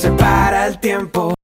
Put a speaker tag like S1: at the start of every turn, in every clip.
S1: sentir que se para el tiempo.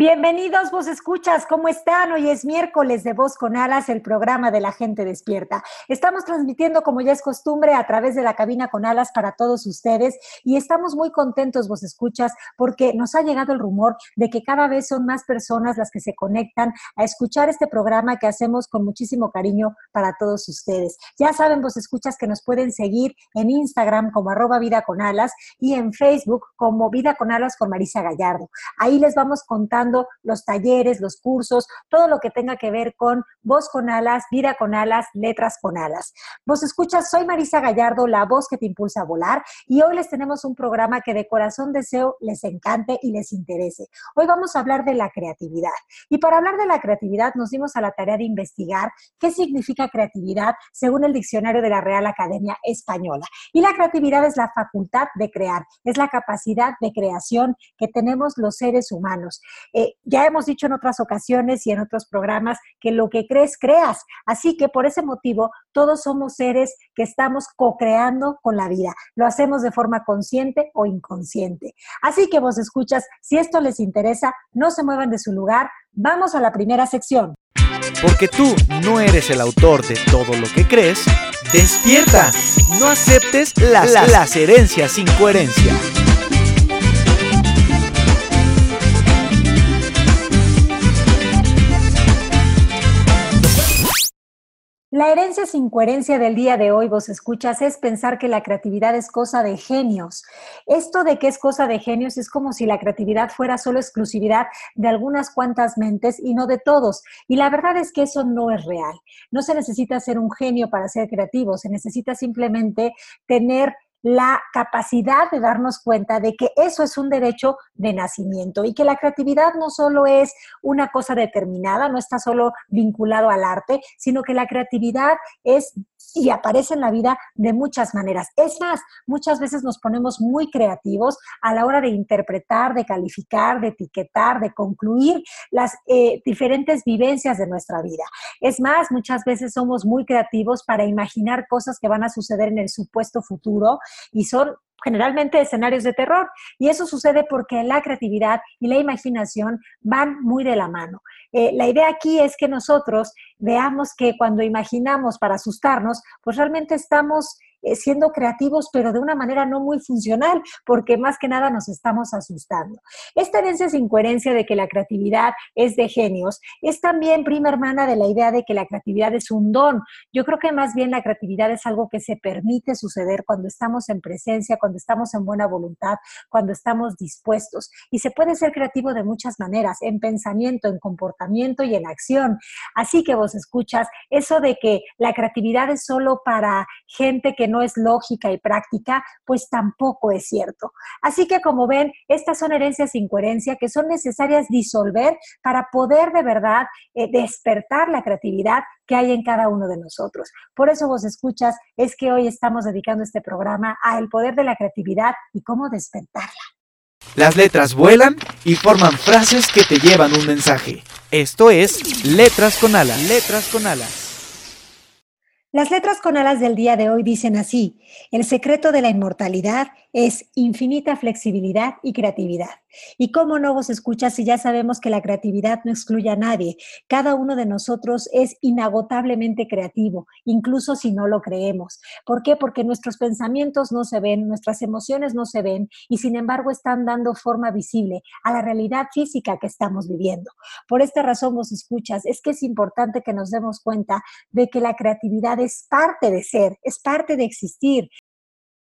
S2: Bienvenidos, vos escuchas, ¿cómo están? Hoy es miércoles de Voz con Alas, el programa de la gente despierta. Estamos transmitiendo, como ya es costumbre, a través de la cabina con alas para todos ustedes y estamos muy contentos, vos escuchas, porque nos ha llegado el rumor de que cada vez son más personas las que se conectan a escuchar este programa que hacemos con muchísimo cariño para todos ustedes. Ya saben, vos escuchas, que nos pueden seguir en Instagram como arroba vida con alas y en Facebook como vida con alas con Marisa Gallardo. Ahí les vamos contando los talleres, los cursos, todo lo que tenga que ver con voz con alas, vida con alas, letras con alas. Vos escuchas, soy Marisa Gallardo, la voz que te impulsa a volar, y hoy les tenemos un programa que de corazón deseo les encante y les interese. Hoy vamos a hablar de la creatividad. Y para hablar de la creatividad nos dimos a la tarea de investigar qué significa creatividad según el diccionario de la Real Academia Española. Y la creatividad es la facultad de crear, es la capacidad de creación que tenemos los seres humanos. Eh, ya hemos dicho en otras ocasiones y en otros programas que lo que crees, creas. Así que por ese motivo, todos somos seres que estamos co-creando con la vida. Lo hacemos de forma consciente o inconsciente. Así que vos escuchas, si esto les interesa, no se muevan de su lugar. Vamos a la primera sección.
S3: Porque tú no eres el autor de todo lo que crees, despierta. No aceptes las, las herencias sin coherencia.
S2: La herencia sin coherencia del día de hoy, vos escuchas, es pensar que la creatividad es cosa de genios. Esto de que es cosa de genios es como si la creatividad fuera solo exclusividad de algunas cuantas mentes y no de todos. Y la verdad es que eso no es real. No se necesita ser un genio para ser creativo, se necesita simplemente tener la capacidad de darnos cuenta de que eso es un derecho de nacimiento y que la creatividad no solo es una cosa determinada, no está solo vinculado al arte, sino que la creatividad es y aparece en la vida de muchas maneras. Es más, muchas veces nos ponemos muy creativos a la hora de interpretar, de calificar, de etiquetar, de concluir las eh, diferentes vivencias de nuestra vida. Es más, muchas veces somos muy creativos para imaginar cosas que van a suceder en el supuesto futuro y son generalmente escenarios de terror. Y eso sucede porque la creatividad y la imaginación van muy de la mano. Eh, la idea aquí es que nosotros veamos que cuando imaginamos para asustarnos, pues realmente estamos siendo creativos, pero de una manera no muy funcional, porque más que nada nos estamos asustando. Esta herencia sin coherencia de que la creatividad es de genios es también prima hermana de la idea de que la creatividad es un don. Yo creo que más bien la creatividad es algo que se permite suceder cuando estamos en presencia, cuando estamos en buena voluntad, cuando estamos dispuestos. Y se puede ser creativo de muchas maneras, en pensamiento, en comportamiento y en acción. Así que vos escuchas eso de que la creatividad es solo para gente que no es lógica y práctica, pues tampoco es cierto. Así que como ven, estas son herencias sin coherencia que son necesarias disolver para poder de verdad eh, despertar la creatividad que hay en cada uno de nosotros. Por eso vos escuchas, es que hoy estamos dedicando este programa a el poder de la creatividad y cómo despertarla.
S3: Las letras vuelan y forman frases que te llevan un mensaje. Esto es Letras con alas. Letras con alas.
S2: Las letras con alas del día de hoy dicen así, el secreto de la inmortalidad es infinita flexibilidad y creatividad. Y cómo no vos escuchas si ya sabemos que la creatividad no excluye a nadie. Cada uno de nosotros es inagotablemente creativo, incluso si no lo creemos. ¿Por qué? Porque nuestros pensamientos no se ven, nuestras emociones no se ven y sin embargo están dando forma visible a la realidad física que estamos viviendo. Por esta razón vos escuchas, es que es importante que nos demos cuenta de que la creatividad es parte de ser, es parte de existir.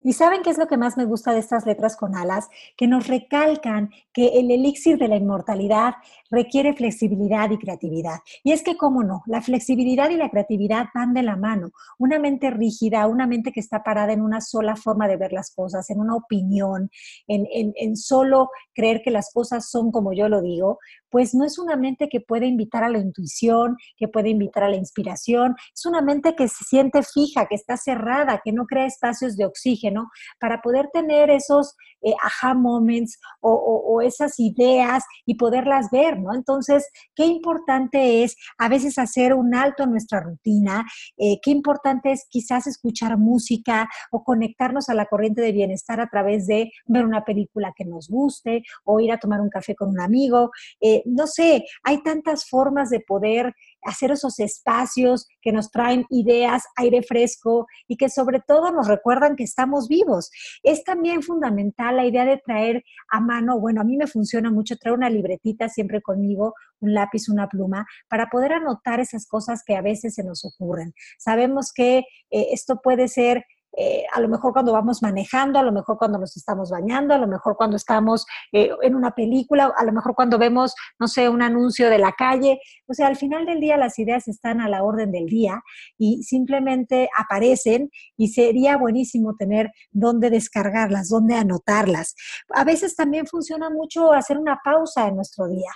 S2: ¿Y saben qué es lo que más me gusta de estas letras con alas? Que nos recalcan que el elixir de la inmortalidad requiere flexibilidad y creatividad. Y es que, cómo no, la flexibilidad y la creatividad van de la mano. Una mente rígida, una mente que está parada en una sola forma de ver las cosas, en una opinión, en, en solo creer que las cosas son como yo lo digo, pues no es una mente que puede invitar a la intuición, que puede invitar a la inspiración, es una mente que se siente fija, que está cerrada, que no crea espacios de oxígeno para poder tener esos eh, aha moments o, esas ideas y poderlas ver, ¿no? Entonces, qué importante es a veces hacer un alto en nuestra rutina, eh, qué importante es quizás escuchar música o conectarnos a la corriente de bienestar a través de ver una película que nos guste o ir a tomar un café con un amigo. Eh, no sé, hay tantas formas de poder hacer esos espacios que nos traen ideas, aire fresco y que sobre todo nos recuerdan que estamos vivos. Es también fundamental la idea de traer a mano, bueno, a mí me funciona mucho traer una libretita siempre conmigo, un lápiz, una pluma, para poder anotar esas cosas que a veces se nos ocurren. Sabemos que eh, esto puede ser eh, a lo mejor cuando vamos manejando, a lo mejor cuando nos estamos bañando, a lo mejor cuando estamos eh, en una película, a lo mejor cuando vemos, no sé, un anuncio de la calle. O sea, al final del día las ideas están a la orden del día y simplemente aparecen y sería buenísimo tener dónde descargarlas, dónde anotarlas. A veces también funciona mucho hacer una pausa en nuestro día.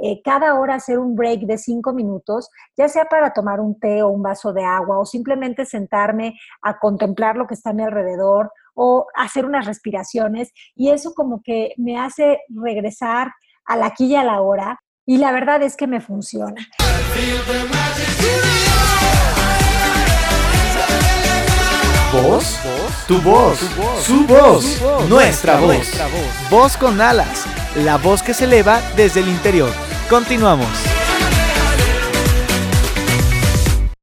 S2: Eh, cada hora hacer un break de cinco minutos, ya sea para tomar un té o un vaso de agua o simplemente sentarme a contemplar lo que está a mi alrededor o hacer unas respiraciones y eso como que me hace regresar a la aquí y a la hora y la verdad es que me funciona.
S3: ¿Voz? Tu voz, su voz, nuestra voz. Voz con alas, la voz que se eleva desde el interior. Continuamos.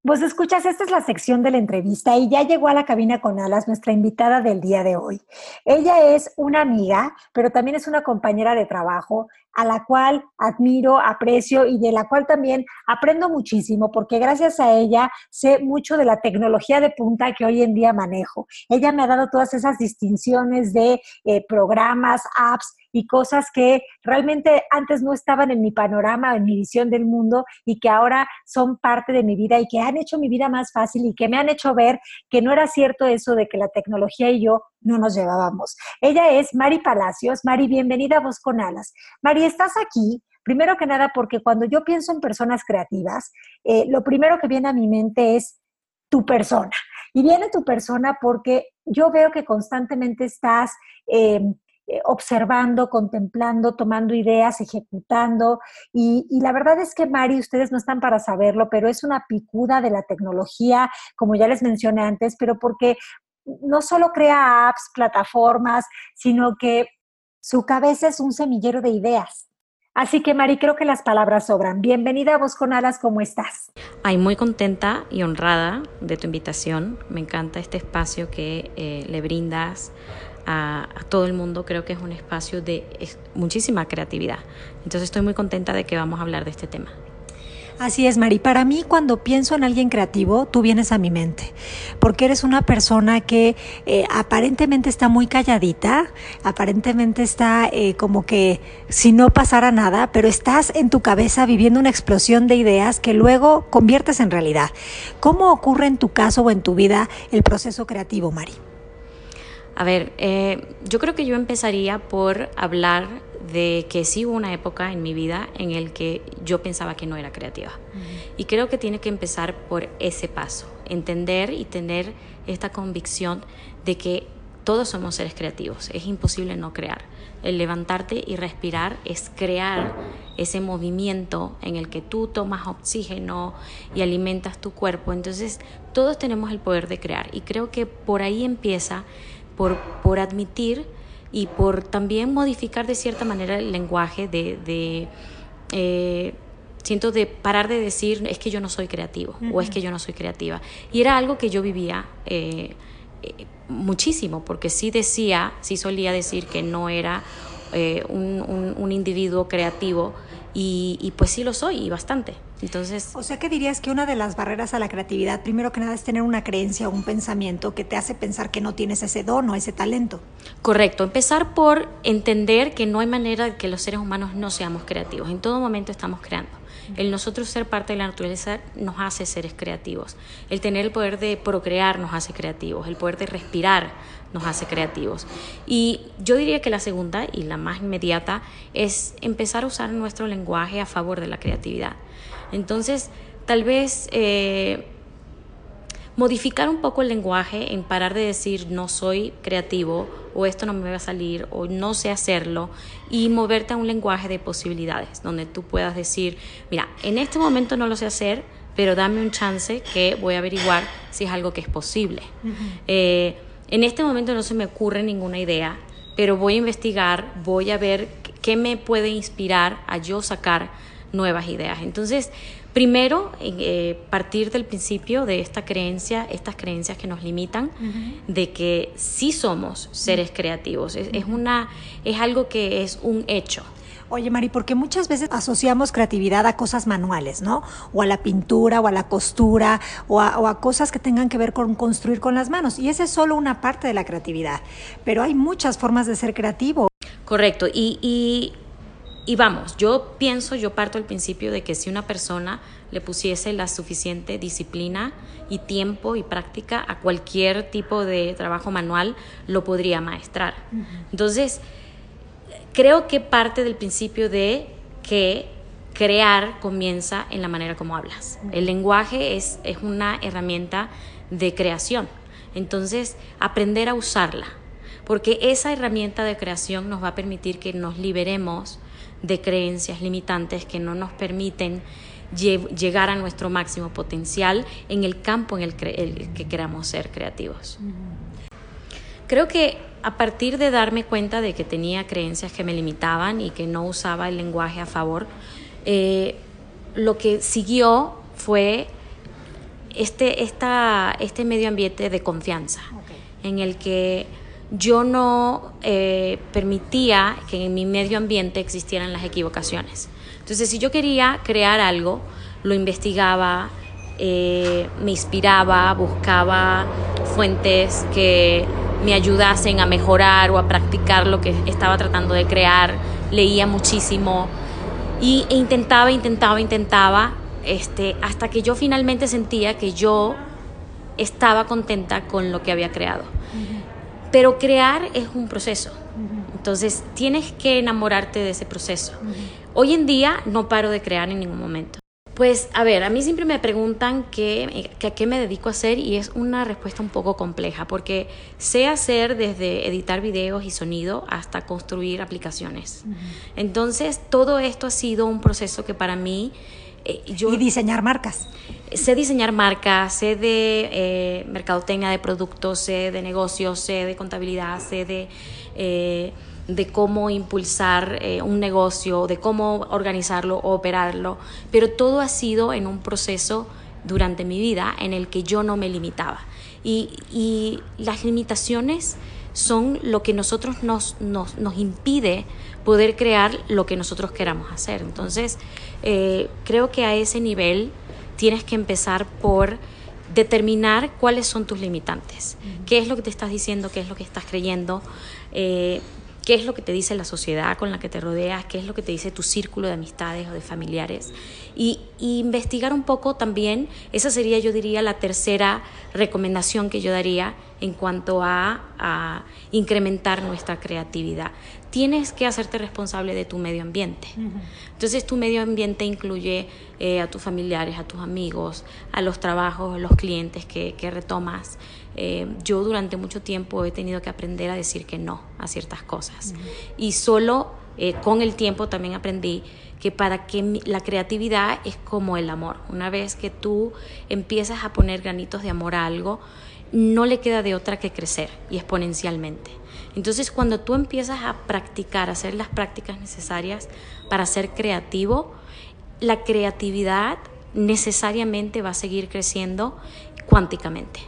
S2: Vos escuchas, esta es la sección de la entrevista y ya llegó a la cabina con alas nuestra invitada del día de hoy. Ella es una amiga, pero también es una compañera de trabajo a la cual admiro, aprecio y de la cual también aprendo muchísimo porque gracias a ella sé mucho de la tecnología de punta que hoy en día manejo. Ella me ha dado todas esas distinciones de eh, programas, apps y cosas que realmente antes no estaban en mi panorama, en mi visión del mundo y que ahora son parte de mi vida y que han hecho mi vida más fácil y que me han hecho ver que no era cierto eso de que la tecnología y yo no nos llevábamos. Ella es Mari Palacios. Mari, bienvenida a Voz con Alas. Mari, estás aquí Primero que nada, porque cuando yo pienso en personas creativas, eh, lo primero que viene a mi mente es tu persona. Y viene tu persona porque yo veo que constantemente estás eh, observando, contemplando, tomando ideas, ejecutando. Y, la verdad es que, Mari, ustedes no están para saberlo, pero es una picuda de la tecnología, como ya les mencioné antes, pero porque no solo crea apps, plataformas, sino que su cabeza es un semillero de ideas. Así que, Mari, creo que las palabras sobran. Bienvenida a Vos con Alas, ¿cómo estás?
S4: Ay, muy contenta y honrada de tu invitación. Me encanta este espacio que eh, le brindas a, todo el mundo, creo que es un espacio de muchísima creatividad. Entonces estoy muy contenta de que vamos a hablar de este tema.
S2: Así es, Mari. Para mí, cuando pienso en alguien creativo, tú vienes a mi mente, porque eres una persona que eh, aparentemente está muy calladita, aparentemente está eh, como que si no pasara nada, pero estás en tu cabeza viviendo una explosión de ideas que luego conviertes en realidad. ¿Cómo ocurre en tu caso o en tu vida el proceso creativo, Mari?
S4: A ver, eh, yo creo que yo empezaría por hablar de que sí hubo una época en mi vida en el que yo pensaba que no era creativa. Y creo que tiene que empezar por ese paso, entender y tener esta convicción de que todos somos seres creativos, es imposible no crear. El levantarte y respirar es crear ese movimiento en el que tú tomas oxígeno y alimentas tu cuerpo. Entonces, todos tenemos el poder de crear y creo que por ahí empieza por, por admitir y por también modificar de cierta manera el lenguaje de... Eh, siento de parar de decir es que yo no soy creativo o es que yo no soy creativa. Y era algo que yo vivía eh, eh, muchísimo, porque sí decía, sí solía decir que no era un, un, individuo creativo y, y, pues sí lo soy y bastante. Entonces,
S2: o sea que dirías que una de las barreras a la creatividad, primero que nada, es tener una creencia o un pensamiento que te hace pensar que no tienes ese don o ese talento.
S4: Correcto, empezar por entender que no hay manera de que los seres humanos no seamos creativos. En todo momento estamos creando. El nosotros ser parte de la naturaleza nos hace seres creativos. El tener el poder de procrear nos hace creativos. El poder de respirar nos hace creativos. Y yo diría que la segunda y la más inmediata es empezar a usar nuestro lenguaje a favor de la creatividad. Entonces, tal vez eh, modificar un poco el lenguaje en parar de decir no soy creativo o esto no me va a salir o no sé hacerlo y moverte a un lenguaje de posibilidades donde tú puedas decir, mira, en este momento no lo sé hacer, pero dame un chance que voy a averiguar si es algo que es posible. Eh, en este momento no se me ocurre ninguna idea, pero voy a investigar, voy a ver qué me puede inspirar a yo sacar nuevas ideas. Entonces, primero, eh, partir del principio de esta creencia, estas creencias que nos limitan, de que sí somos seres creativos. Es, una, es algo que es un hecho.
S2: Oye, Mari, porque muchas veces asociamos creatividad a cosas manuales, ¿no? O a la pintura, o a la costura, o a, cosas que tengan que ver con construir con las manos. Y esa es solo una parte de la creatividad. Pero hay muchas formas de ser creativo.
S4: Correcto. y y vamos, yo pienso, yo parto del principio de que si una persona le pusiese la suficiente disciplina y tiempo y práctica a cualquier tipo de trabajo manual, lo podría maestrar. Entonces, creo que parte del principio de que crear comienza en la manera como hablas. El lenguaje es, es una herramienta de creación. Entonces, aprender a usarla, porque esa herramienta de creación nos va a permitir que nos liberemos de creencias limitantes que no nos permiten llegar a nuestro máximo potencial en el campo en el, que queramos ser creativos. Creo que a partir de darme cuenta de que tenía creencias que me limitaban y que no usaba el lenguaje a favor, eh, lo que siguió fue este, esta, este medio ambiente de confianza, en el que yo no eh, permitía que en mi medio ambiente existieran las equivocaciones. Entonces, si yo quería crear algo, lo investigaba, eh, me inspiraba, buscaba fuentes que me ayudasen a mejorar o a practicar lo que estaba tratando de crear, leía muchísimo y, e intentaba, intentaba, intentaba, este, hasta que yo finalmente sentía que yo estaba contenta con lo que había creado. Pero crear es un proceso. Entonces tienes que enamorarte de ese proceso. Hoy en día no paro de crear en ningún momento. Pues a ver, a mí siempre me preguntan qué, a qué me dedico a hacer y es una respuesta un poco compleja porque sé hacer desde editar videos y sonido hasta construir aplicaciones. Entonces todo esto ha sido un proceso que para mí
S2: eh, y diseñar marcas.
S4: Sé diseñar marcas, sé de eh, mercadotecnia de productos, sé de negocios, sé de contabilidad, sé de, eh, de cómo impulsar un negocio, de cómo organizarlo o operarlo, pero todo ha sido en un proceso durante mi vida en el que yo no me limitaba. Y, y las limitaciones son lo que nosotros nos, nos, nos impide poder crear lo que nosotros queramos hacer. Entonces, eh, creo que a ese nivel tienes que empezar por determinar cuáles son tus limitantes, qué es lo que te estás diciendo, qué es lo que estás creyendo, eh, qué es lo que te dice la sociedad con la que te rodeas, qué es lo que te dice tu círculo de amistades o de familiares. Y, investigar un poco también, esa sería yo diría la tercera recomendación que yo daría en cuanto a, incrementar nuestra creatividad. Tienes que hacerte responsable de tu medio ambiente. Entonces tu medio ambiente incluye eh, a tus familiares, a tus amigos, a los trabajos, a los clientes que, que retomas. Eh, yo durante mucho tiempo he tenido que aprender a decir que no a ciertas cosas. Y solo eh, con el tiempo también aprendí que para que la creatividad es como el amor. Una vez que tú empiezas a poner granitos de amor a algo, no le queda de otra que crecer y exponencialmente. Entonces, cuando tú empiezas a practicar, a hacer las prácticas necesarias para ser creativo, la creatividad necesariamente va a seguir creciendo cuánticamente.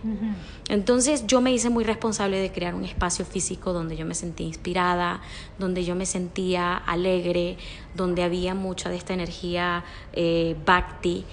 S4: Entonces yo me hice muy responsable de crear un espacio físico donde yo me sentía inspirada, donde yo me sentía alegre, donde había mucha de esta energía eh, bhakti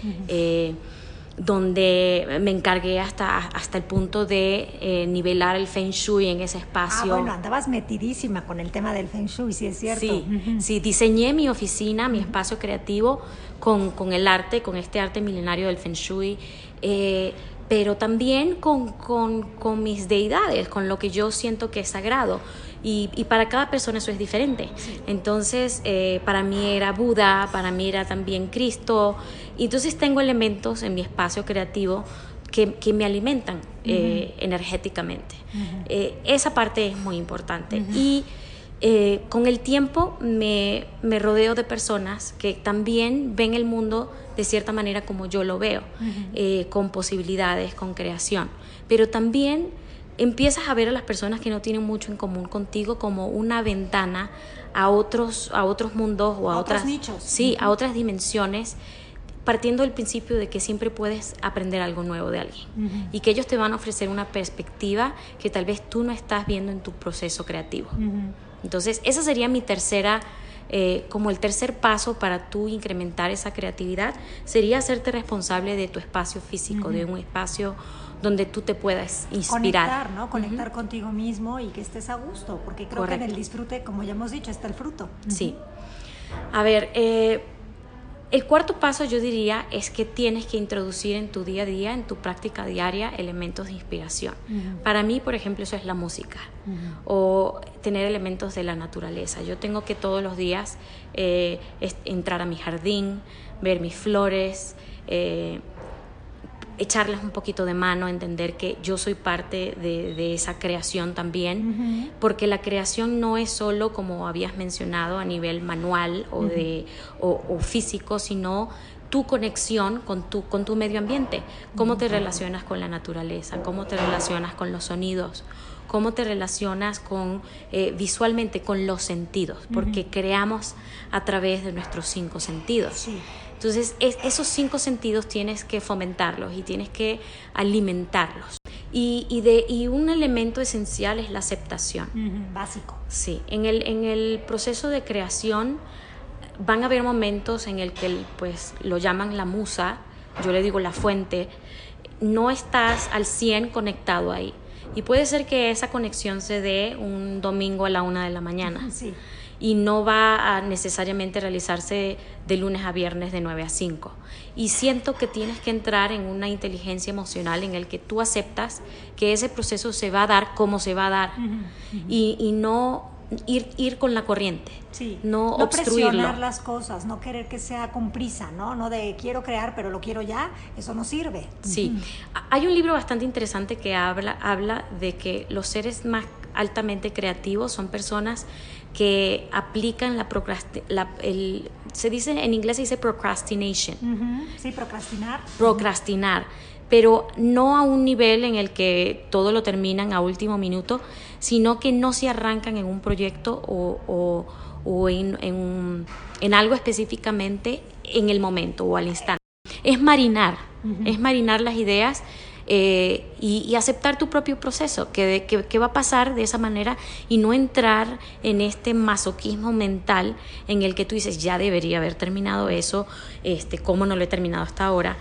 S4: donde me encargué hasta, hasta el punto de eh, nivelar el Feng Shui en ese espacio.
S2: Ah, bueno, andabas metidísima con el tema del Feng Shui, sí es cierto.
S4: Sí, sí diseñé mi oficina, mi espacio creativo con, con, el arte, con este arte milenario del Feng Shui. Eh, pero también con, con, con, mis deidades, con lo que yo siento que es sagrado. Y, y para cada persona eso es diferente. Entonces, eh, para mí era Buda, para mí era también Cristo. Y entonces tengo elementos en mi espacio creativo que, que me alimentan eh, energéticamente. Eh, esa parte es muy importante. Y con el tiempo me, me rodeo de personas que también ven el mundo de cierta manera como yo lo veo, eh, con posibilidades, con creación. Pero también empiezas a ver a las personas que no tienen mucho en común contigo como una ventana a otros, a otros mundos o a, otras
S2: nichos.
S4: Sí, a otras dimensiones partiendo del principio de que siempre puedes aprender algo nuevo de alguien y que ellos te van a ofrecer una perspectiva que tal vez tú no estás viendo en tu proceso creativo. Entonces, esa sería mi tercera eh, como el tercer paso para tú incrementar esa creatividad sería hacerte responsable de tu espacio físico, de un espacio donde tú te puedas inspirar.
S2: Conectar, ¿no? Conectar contigo mismo y que estés a gusto, porque creo que en el disfrute, como ya hemos dicho, está el fruto.
S4: Sí. A ver, eh, el cuarto paso yo diría es que tienes que introducir en tu día a día, en tu práctica diaria, elementos de inspiración. Para mí, por ejemplo, eso es la música o tener elementos de la naturaleza. Yo tengo que todos los días eh, entrar a mi jardín, ver mis flores, eh, echarles un poquito de mano, entender que yo soy parte de, esa creación también, porque la creación no es solo, como habías mencionado, a nivel manual o, de, o, físico, sino tu conexión con tu, con tu medio ambiente, cómo te relacionas con la naturaleza, cómo te relacionas con los sonidos, cómo te relacionas con eh, visualmente con los sentidos, porque creamos a través de nuestros cinco sentidos. Entonces, esos cinco sentidos tienes que fomentarlos y tienes que alimentarlos. Y, de, y un elemento esencial es la aceptación.
S2: básico.
S4: Sí, en el, en el proceso de creación van a haber momentos en el que pues, lo llaman la musa, yo le digo la fuente, no estás al 100 conectado ahí. Y puede ser que esa conexión se dé un domingo a la una de la mañana.
S2: Sí
S4: y no va a necesariamente realizarse de lunes a viernes de 9 a 5. Y siento que tienes que entrar en una inteligencia emocional en el que tú aceptas que ese proceso se va a dar como se va a dar Y, y, no ir, ir con la corriente.
S2: Sí.
S4: No,
S2: no
S4: obstruirlo.
S2: presionar las cosas, no querer que sea con prisa, ¿no? No de quiero crear, pero lo quiero ya, eso no sirve.
S4: Sí. Hay un libro bastante interesante que habla, habla de que los seres más altamente creativos son personas que aplican la, la el, se dice en inglés se dice procrastination.
S2: Sí, procrastinar.
S4: Procrastinar, pero no a un nivel en el que todo lo terminan a último minuto, sino que no se arrancan en un proyecto o, o, en, en, en, algo específicamente en el momento o al instante. Es marinar, es marinar las ideas eh, y, aceptar tu propio proceso, que, va a pasar de esa manera y no entrar en este masoquismo mental en el que tú dices, ya debería haber terminado eso, este, ¿cómo no lo he terminado hasta ahora?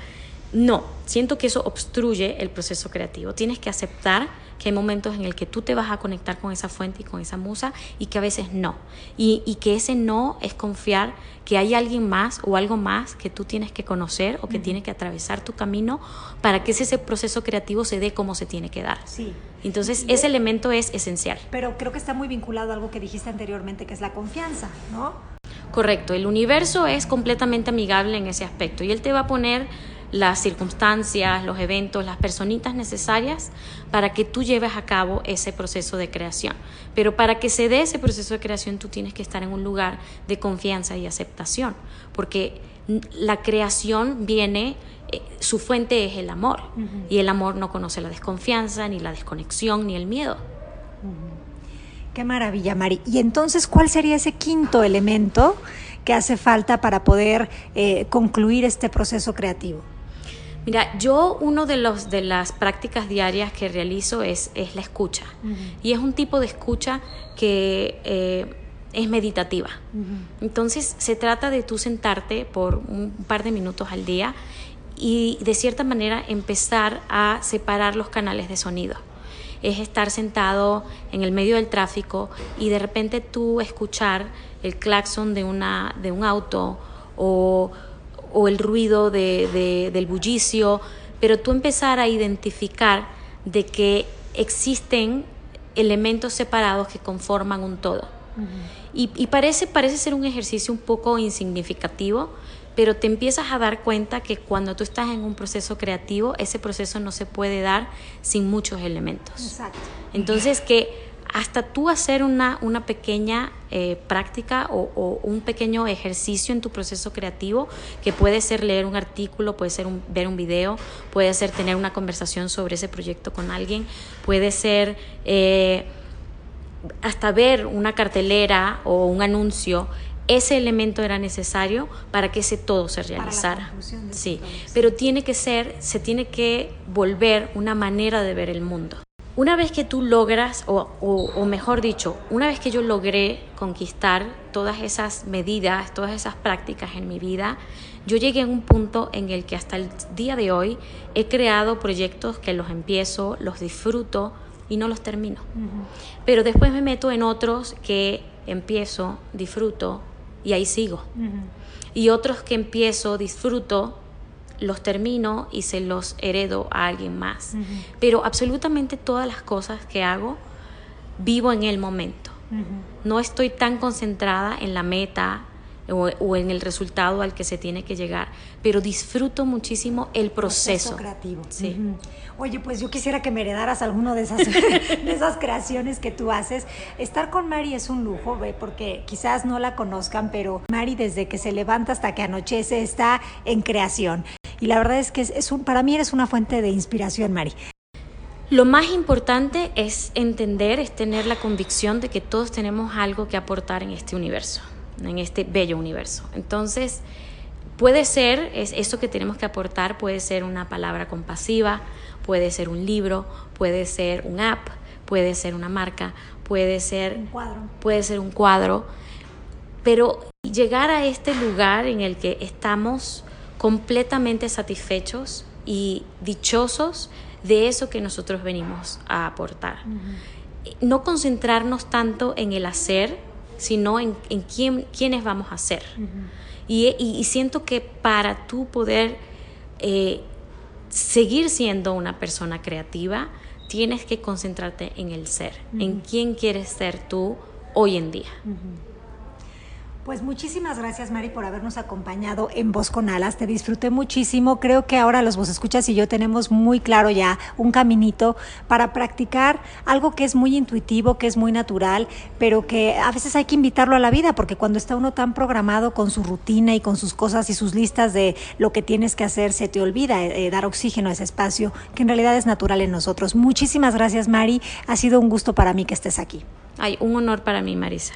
S4: No, siento que eso obstruye el proceso creativo. Tienes que aceptar que hay momentos en el que tú te vas a conectar con esa fuente y con esa musa y que a veces no. Y, y que ese no es confiar que hay alguien más o algo más que tú tienes que conocer o que tiene que atravesar tu camino para que ese, proceso creativo se dé como se tiene que dar.
S2: Sí.
S4: Entonces, ese elemento es esencial.
S2: Pero creo que está muy vinculado a algo que dijiste anteriormente, que es la confianza, ¿no?
S4: Correcto, el universo es completamente amigable en ese aspecto y él te va a poner las circunstancias, los eventos, las personitas necesarias para que tú lleves a cabo ese proceso de creación. Pero para que se dé ese proceso de creación tú tienes que estar en un lugar de confianza y aceptación, porque la creación viene, eh, su fuente es el amor. Y el amor no conoce la desconfianza, ni la desconexión, ni el miedo.
S5: Qué maravilla, Mari. Y entonces, ¿cuál sería ese quinto elemento que hace falta para poder eh, concluir este proceso creativo?
S4: Mira, yo uno de los de las prácticas diarias que realizo es, es la escucha. Y es un tipo de escucha que eh, es meditativa. Entonces se trata de tú sentarte por un par de minutos al día y de cierta manera empezar a separar los canales de sonido. Es estar sentado en el medio del tráfico y de repente tú escuchar el claxon de, una, de un auto o, el ruido del bullicio, pero tú empezar a identificar de que existen elementos separados que conforman un todo. Y, parece, parece ser un ejercicio un poco insignificativo, pero te empiezas a dar cuenta que cuando tú estás en un proceso creativo, ese proceso no se puede dar sin muchos elementos. Exacto. Entonces, que hasta tú hacer una, una pequeña eh, práctica o, un pequeño ejercicio en tu proceso creativo, que puede ser leer un artículo, puede ser ver un video, puede ser tener una conversación sobre ese proyecto con alguien, puede ser... Eh, hasta ver una cartelera o un anuncio, ese elemento era necesario para que ese todo se realizara. Sí, pero tiene que ser, se tiene que volver una manera de ver el mundo. Una vez que tú logras, o, o, mejor dicho, una vez que yo logré conquistar todas esas medidas, todas esas prácticas en mi vida, yo llegué a un punto en el que hasta el día de hoy he creado proyectos que los empiezo, los disfruto, y no los termino. Pero después me meto en otros que empiezo, disfruto y ahí sigo. Y otros que empiezo, disfruto, los termino y se los heredo a alguien más. Pero absolutamente todas las cosas que hago, vivo en el momento. No estoy tan concentrada en la meta, o, en el resultado al que se tiene que llegar, pero disfruto muchísimo el proceso.
S5: creativo. Sí. Oye, pues yo quisiera que me heredaras alguno de esas, de esas creaciones que tú haces. Estar con Mari es un lujo, ¿ve? porque quizás no la conozcan, pero Mari desde que se levanta hasta que anochece está en creación. Y la verdad es que es, un, para mí eres una fuente de inspiración, Mari.
S4: Lo más importante es entender, es tener la convicción de que todos tenemos algo que aportar en este universo en este bello universo. Entonces, puede ser, es eso que tenemos que aportar, puede ser una palabra compasiva, puede ser un libro, puede ser un app, puede ser una marca, puede ser
S5: un cuadro.
S4: Puede ser un cuadro, pero llegar a este lugar en el que estamos completamente satisfechos y dichosos de eso que nosotros venimos a aportar. No concentrarnos tanto en el hacer, sino en, en quién, quiénes vamos a ser. y, siento que para tú poder eh, seguir siendo una persona creativa, tienes que concentrarte en el ser, en quién quieres ser tú hoy en día.
S5: Pues muchísimas gracias, Mari, por habernos acompañado en Voz con Alas. Te disfruté muchísimo. Creo que ahora los vos escuchas y yo tenemos muy claro ya un caminito para practicar algo que es muy intuitivo, que es muy natural, pero que a veces hay que invitarlo a la vida, porque cuando está uno tan programado con su rutina y con sus cosas y sus listas de lo que tienes que hacer, se te olvida eh, dar oxígeno a ese espacio, que en realidad es natural en nosotros. Muchísimas gracias, Mari. Ha sido un gusto para mí que estés aquí.
S4: Ay, un honor para mí, Marisa.